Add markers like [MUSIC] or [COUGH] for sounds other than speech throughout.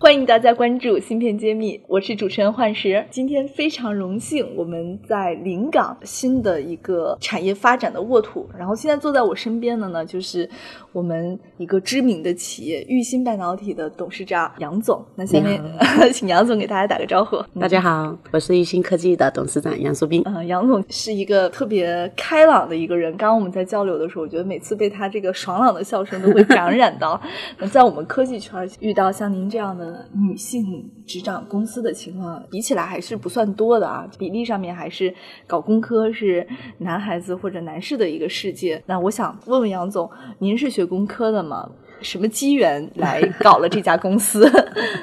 欢迎大家关注芯片揭秘，我是主持人幻石。今天非常荣幸，我们在临港新的一个产业发展的沃土。然后现在坐在我身边的呢，就是我们一个知名的企业玉鑫半导体的董事长杨总。那下面 [LAUGHS] 请杨总给大家打个招呼。大家好，我是玉鑫科技的董事长杨素斌。嗯，杨总是一个特别开朗的一个人。刚刚我们在交流的时候，我觉得每次被他这个爽朗的笑声都会感染到。[LAUGHS] 那在我们科技圈遇到像您这样的。女性执掌公司的情况比起来还是不算多的啊，比例上面还是搞工科是男孩子或者男士的一个世界。那我想问问杨总，您是学工科的吗？什么机缘来搞了这家公司？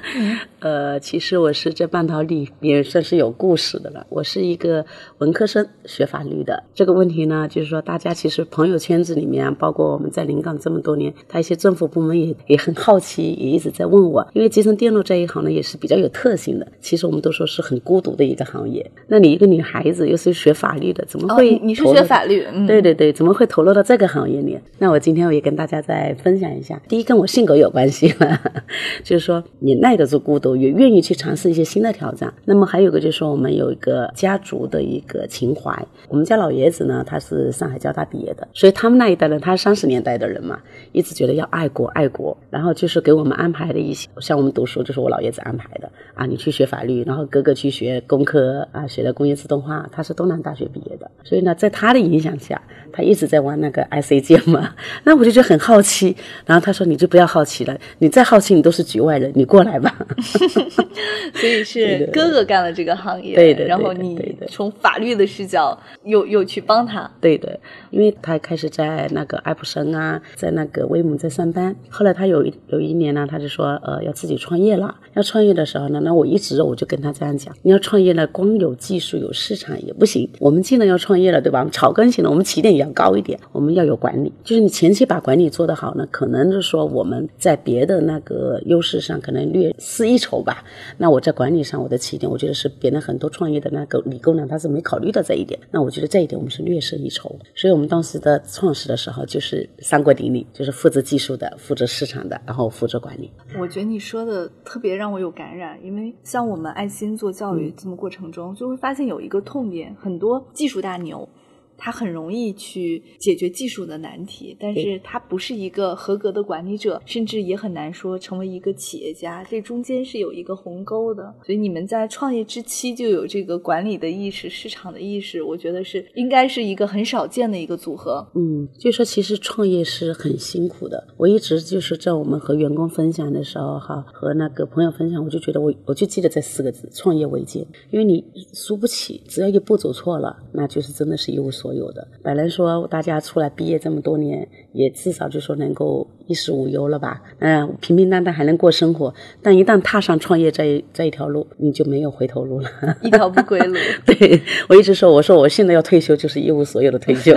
[LAUGHS] 呃，其实我是这半导体也算是有故事的了。我是一个文科生，学法律的。这个问题呢，就是说大家其实朋友圈子里面，包括我们在临港这么多年，他一些政府部门也也很好奇，也一直在问我。因为集成电路这一行呢，也是比较有特性的。其实我们都说是很孤独的一个行业。那你一个女孩子又是学法律的，怎么会？你是学法律？对对对，怎么会投入到这个行业里？那我今天我也跟大家再分享一下。第一，跟我性格有关系了，[LAUGHS] 就是说你耐得住孤独，也愿意去尝试一些新的挑战。那么还有个就是说，我们有一个家族的一个情怀。我们家老爷子呢，他是上海交大毕业的，所以他们那一代人，他是三十年代的人嘛，一直觉得要爱国爱国。然后就是给我们安排的一些，像我们读书就是我老爷子安排的啊，你去学法律，然后哥哥去学工科啊，学的工业自动化。他是东南大学毕业的，所以呢，在他的影响下，他一直在玩那个 IC 键嘛。[LAUGHS] 那我就觉得很好奇，然后他说你就。不要好奇了，你再好奇，你都是局外人，你过来吧。[LAUGHS] 所以 [LAUGHS] 是哥哥干了这个行业，对的。然后你从法律的视角又又去帮他，对的。因为他开始在那个爱普生啊，在那个威姆在上班。后来他有一有一年呢，他就说呃要自己创业了。要创业的时候呢，那我一直我就跟他这样讲，你要创业呢，光有技术有市场也不行。我们既然要创业了，对吧？我们草根型的，我们起点也要高一点，我们要有管理。就是你前期把管理做得好呢，可能就是说我。们在别的那个优势上可能略失一筹吧。那我在管理上，我的起点，我觉得是别人很多创业的那个理工男他是没考虑到这一点。那我觉得这一点我们是略胜一筹。所以我们当时的创始的时候就是三国鼎立，就是负责技术的，负责市场的，然后负责管理。我觉得你说的特别让我有感染，因为像我们爱心做教育这么过程中，就会发现有一个痛点，很多技术大牛。他很容易去解决技术的难题，但是他不是一个合格的管理者，甚至也很难说成为一个企业家。这中间是有一个鸿沟的，所以你们在创业之期就有这个管理的意识、市场的意识，我觉得是应该是一个很少见的一个组合。嗯，就说其实创业是很辛苦的。我一直就是在我们和员工分享的时候，哈，和那个朋友分享，我就觉得我我就记得这四个字：创业维艰。因为你输不起，只要一步走错了，那就是真的是一无所。所有的本来说大家出来毕业这么多年，也至少就说能够衣食无忧了吧？嗯，平平淡淡还能过生活。但一旦踏上创业这这一条路，你就没有回头路了，[LAUGHS] 一条不归路。[LAUGHS] 对我一直说，我说我现在要退休，就是一无所有的退休。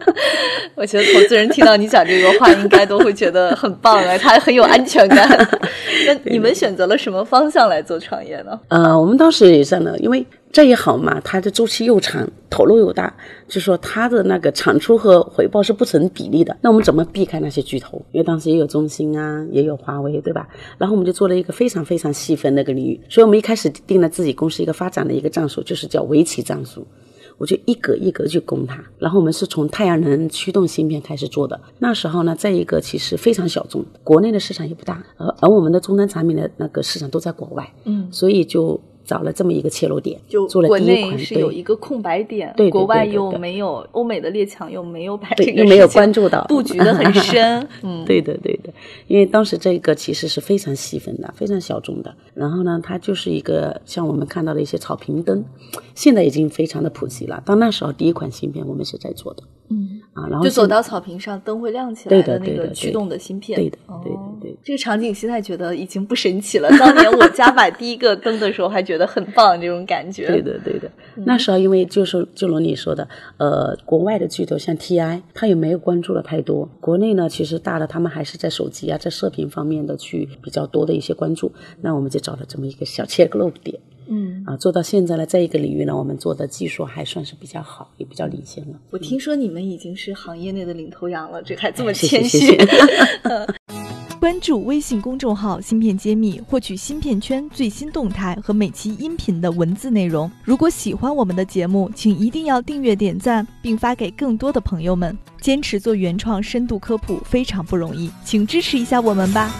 [LAUGHS] 我觉得投资人听到你讲这个话，应该都会觉得很棒啊，他很有安全感。那你们选择了什么方向来做创业呢？呃，我们当时也算呢，因为。这一行嘛，它的周期又长，投入又大，就说它的那个产出和回报是不成比例的。那我们怎么避开那些巨头？因为当时也有中兴啊，也有华为，对吧？然后我们就做了一个非常非常细分的一个领域。所以我们一开始定了自己公司一个发展的一个战术，就是叫围棋战术。我就一格一格去攻它。然后我们是从太阳能驱动芯片开始做的。那时候呢，在一个其实非常小众，国内的市场也不大，而而我们的终端产品的那个市场都在国外，嗯，所以就。找了这么一个切入点，就做了第一款，是有一个空白点，对国外又没有欧美的列强，又没有把这个没有关注到，布局的很深。[LAUGHS] 嗯，对的，对的，因为当时这个其实是非常细分的，非常小众的。然后呢，它就是一个像我们看到的一些草坪灯，现在已经非常的普及了。到那时候，第一款芯片我们是在做的。嗯，啊，然后就走到草坪上，灯会亮起来的那个驱动的芯片。对的，对的，对。这个场景现在觉得已经不神奇了。当年我家买 [LAUGHS] 第一个灯的时候，还觉得很棒，这种感觉。对的，对的。那时候因为就是就如你说的，呃，国外的巨头像 TI，他也没有关注的太多。国内呢，其实大的他们还是在手机啊，在射频方面的去比较多的一些关注。那我们就找了这么一个小切入点。嗯啊，做到现在呢，在一个领域呢，我们做的技术还算是比较好，也比较领先了。我听说你们已经是行业内的领头羊了，这还这么谦虚。谢谢谢。[LAUGHS] 关注微信公众号“芯片揭秘”，获取芯片圈最新动态和每期音频的文字内容。如果喜欢我们的节目，请一定要订阅、点赞，并发给更多的朋友们。坚持做原创深度科普非常不容易，请支持一下我们吧。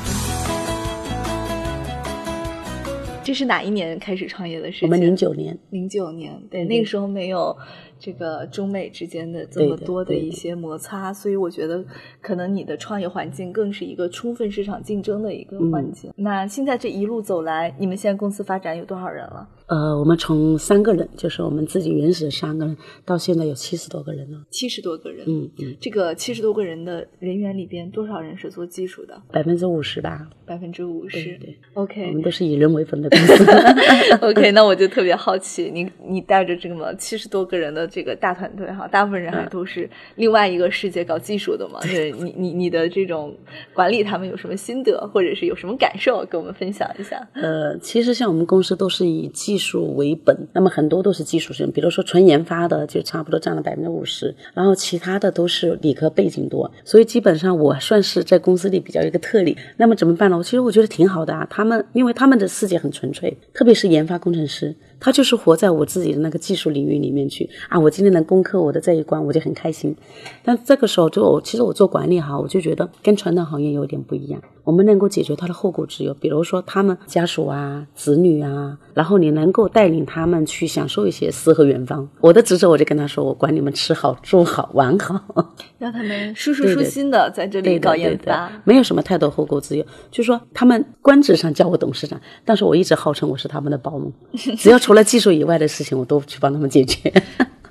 这是哪一年开始创业的事情？我们零九年，零九年，对，嗯那个时候没有这个中美之间的这么多的一些摩擦，所以我觉得可能你的创业环境更是一个充分市场竞争的一个嗯环境。那现在这一路走来，你们现在公司发展有多少人了？呃，我们从三个人，就是我们自己原始的三个人，到现在有七十多个人了。七十多个人。嗯嗯，这个七十多个人的人员里边，多少人是做技术的？百分之五十吧。百分之五十。，OK，我们都是以人为本的公司。[LAUGHS] OK，那我就特别好奇，你你带着这么七十多个人的这个大团队哈，大部分人还都是另外一个世界搞技术的嘛？对你你你的这种管理他们有什么心得，或者是有什么感受，跟我们分享一下？呃，其实像我们公司都是以技术为本，那么很多都是技术生，比如说纯研发的就差不多占了百分之五十，然后其他的都是理科背景多，所以基本上我算是在公司里比较一个特例。那么怎么办呢？我其实我觉得挺好的啊，他们因为他们的世界很纯粹，特别是研发工程师，他就是活在我自己的那个技术领域里面去啊。我今天能攻克我的这一关，我就很开心。但这个时候就我其实我做管理哈，我就觉得跟传统行业有点不一样。我们能够解决他的后顾之忧，比如说他们家属啊、子女啊，然后你能够带领他们去享受一些诗和远方。我的职责我就跟他说，我管你们吃好、住好、玩好，[LAUGHS] 让他们舒舒舒心的在这里搞研发。，没有什么太多后顾之忧。就说他们官职上叫我董事长，但是我一直号称我是他们的保姆，[LAUGHS] 只要除了技术以外的事情，我都去帮他们解决。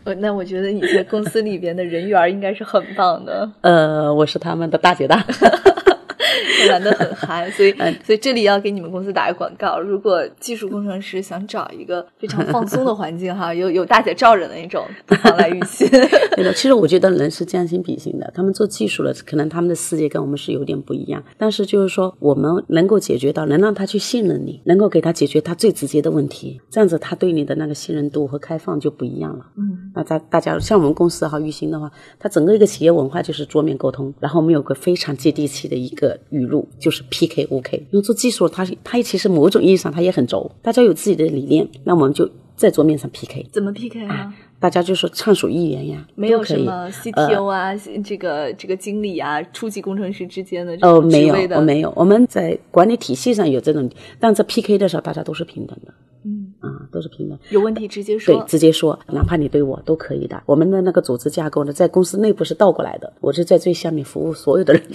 呃 [LAUGHS] 那我觉得你在公司里边的人缘应该是很棒的。呃，我是他们的大姐大。[LAUGHS] 玩的很嗨，所以 [LAUGHS] 嗯所以这里要给你们公司打个广告，如果技术工程师想找一个非常放松的环境哈，[LAUGHS] 有有大姐罩着的那种，不妨来玉鑫。对的，其实我觉得人是将心比心的，他们做技术的，可能他们的世界跟我们是有点不一样，但是就是说，我们能够解决到，能让他去信任你，能够给他解决他最直接的问题，这样子他对你的那个信任度和开放就不一样了。嗯，那大大家像我们公司哈，玉鑫的话，它整个一个企业文化就是桌面沟通，然后我们有个非常接地气的一个语录，就是 PK OK。因为做技术，它它其实某种意义上它也很轴，大家有自己的理念，那我们就在桌面上 PK。怎么 PK 啊？大家就说畅所欲言呀，没有什么 CTO 啊，这个这个经理啊，初级工程师之间的这哦，没有我没有。我们在管理体系上有这种，但在 PK 的时候，大家都是平等的，都是平等。有问题直接说对，。直接说，哪怕你对我都可以的。我们的那个组织架构呢，在公司内部是倒过来的，我是在最下面服务所有的人。[LAUGHS]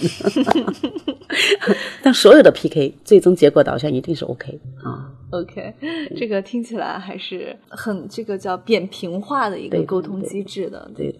[LAUGHS] 但所有的 PK 最终结果导向一定是 OK 啊。OK，这个听起来还是很这个叫扁平化的一个沟通机制的，对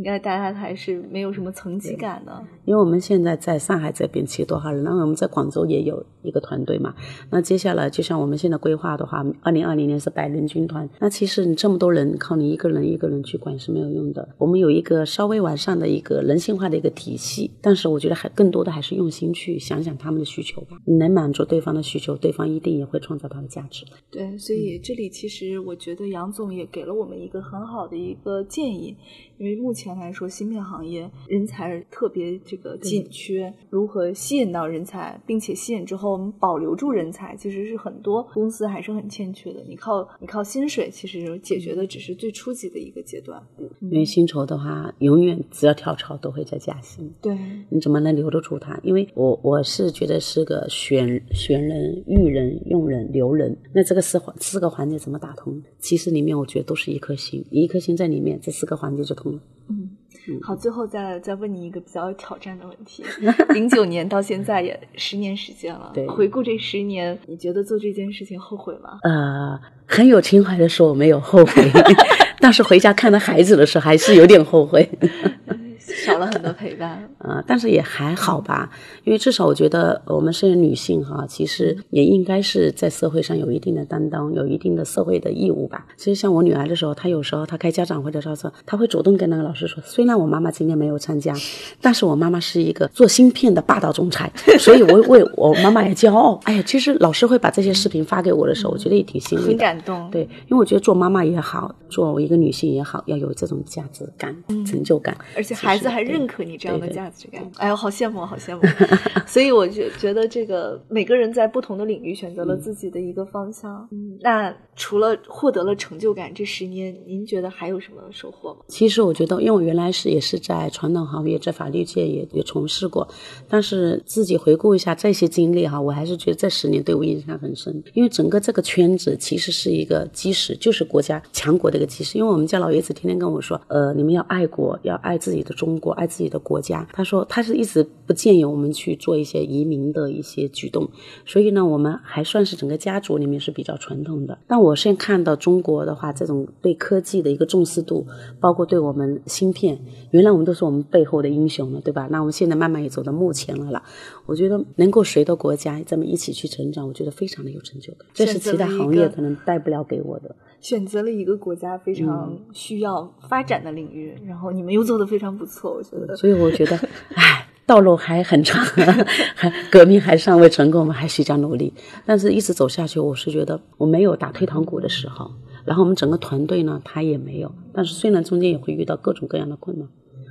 应该大家还是没有什么层级感的。因为我们现在在上海这边其实多少人，然后我们在广州也有一个团队嘛。那接下来就像我们现在规划的话，二零二零年是百人军团。那其实你这么多人，靠你一个人一个人去管是没有用的。我们有一个稍微完善的一个人性化的一个体系，但是我觉得还更多的还是用心去想想他们的需求吧。你能满足对方的需求，对方一定也会创造他的价值。对，所以这里其实我觉得杨总也给了我们一个很好的一个建议，因为目前来说，芯片行业人才特别这个紧缺，如何吸引到人才，并且吸引之后我们保留住人才，其实是很多公司还是很欠缺的。你靠你靠薪水，其实解决的只是最初级的一个阶段。因为薪酬的话，永远只要跳槽都会再加薪。对，你怎么能留得住他？因为我我是觉得是个选选人、育人、用人、留人，那这个四环四个环节怎么打通？其实里面我觉得都是一颗心，一颗心在里面，这四个环节就通了。嗯。好，最后再再问你一个比较有挑战的问题：[LAUGHS] 零九年到现在也十年时间了，对回顾这十年，你觉得做这件事情后悔吗？呃，很有情怀的说我没有后悔，[LAUGHS] 但是回家看到孩子的时候还是有点后悔。[LAUGHS] 少了很多陪伴。呃，[LAUGHS] 但是也还好吧，因为至少我觉得我们是女性哈，其实也应该是在社会上有一定的担当，有一定的社会的义务吧。其实像我女儿的时候，她有时候她开家长会的时候，她会主动跟那个老师说，虽然我妈妈今天没有参加，但是我妈妈是一个做芯片的霸道总裁，[LAUGHS] 所以我为我妈妈也骄傲。哎呀，其实老师会把这些视频发给我的时候，我觉得也挺欣慰的，很感动。对，因为我觉得做妈妈也好，做一个女性也好，要有这种价值感、成就感，而且孩子还认可你这样的价值感。哎呦，好羡慕，好羡慕。[LAUGHS] 所以我就觉得这个每个人在不同的领域选择了自己的一个方向。嗯，那除了获得了成就感，这十年您觉得还有什么收获吗？其实我觉得，因为我原来是也是在传统行业，在法律界也也从事过，但是自己回顾一下这些经历哈，我还是觉得这十年对我印象很深。因为整个这个圈子其实是一个基石，就是国家强国的一个基石。因为我们家老爷子天天跟我说，呃，你们要爱国，要爱自己的中中国，爱自己的国家。他说他是一直不建议我们去做一些移民的一些举动，所以呢，我们还算是整个家族里面是比较传统的。但我现在看到中国的话，这种对科技的一个重视度，包括对我们芯片，原来我们都是我们背后的英雄了，对吧？那我们现在慢慢也走到目前了了。我觉得能够随着国家这么一起去成长，我觉得非常的有成就感。这是其他行业可能带不了给我的。选择了一个国家非常需要发展的领域，然后你们又做的非常不错，我觉得。所以我觉得，唉，道路还很长，[LAUGHS] 还革命还尚未成功，我们还需加努力。但是一直走下去，我是觉得我没有打退堂鼓的时候。然后我们整个团队呢，他也没有。但是虽然中间也会遇到各种各样的困难，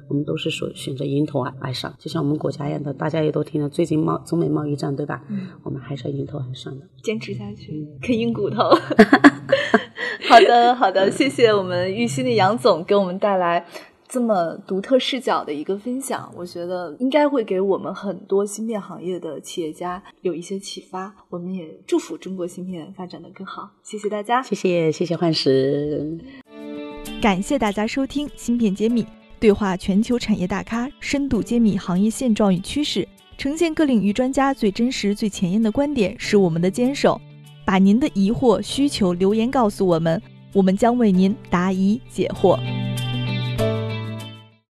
我们都是说选择迎头而上，就像我们国家一样的，大家也都听了最近贸中美贸易战，对吧？嗯，我们还是要迎头而上的，坚持下去，啃硬骨头。[LAUGHS] 好的，好的，谢谢我们玉溪的杨总给我们带来这么独特视角的一个分享，我觉得应该会给我们很多芯片行业的企业家有一些启发。我们也祝福中国芯片发展的更好。谢谢大家，谢谢谢谢幻石，感谢大家收听《芯片揭秘》，对话全球产业大咖，深度揭秘行业现状与趋势，呈现各领域专家最真实、最前沿的观点，是我们的坚守。把您的疑惑、需求留言告诉我们，我们将为您答疑解惑。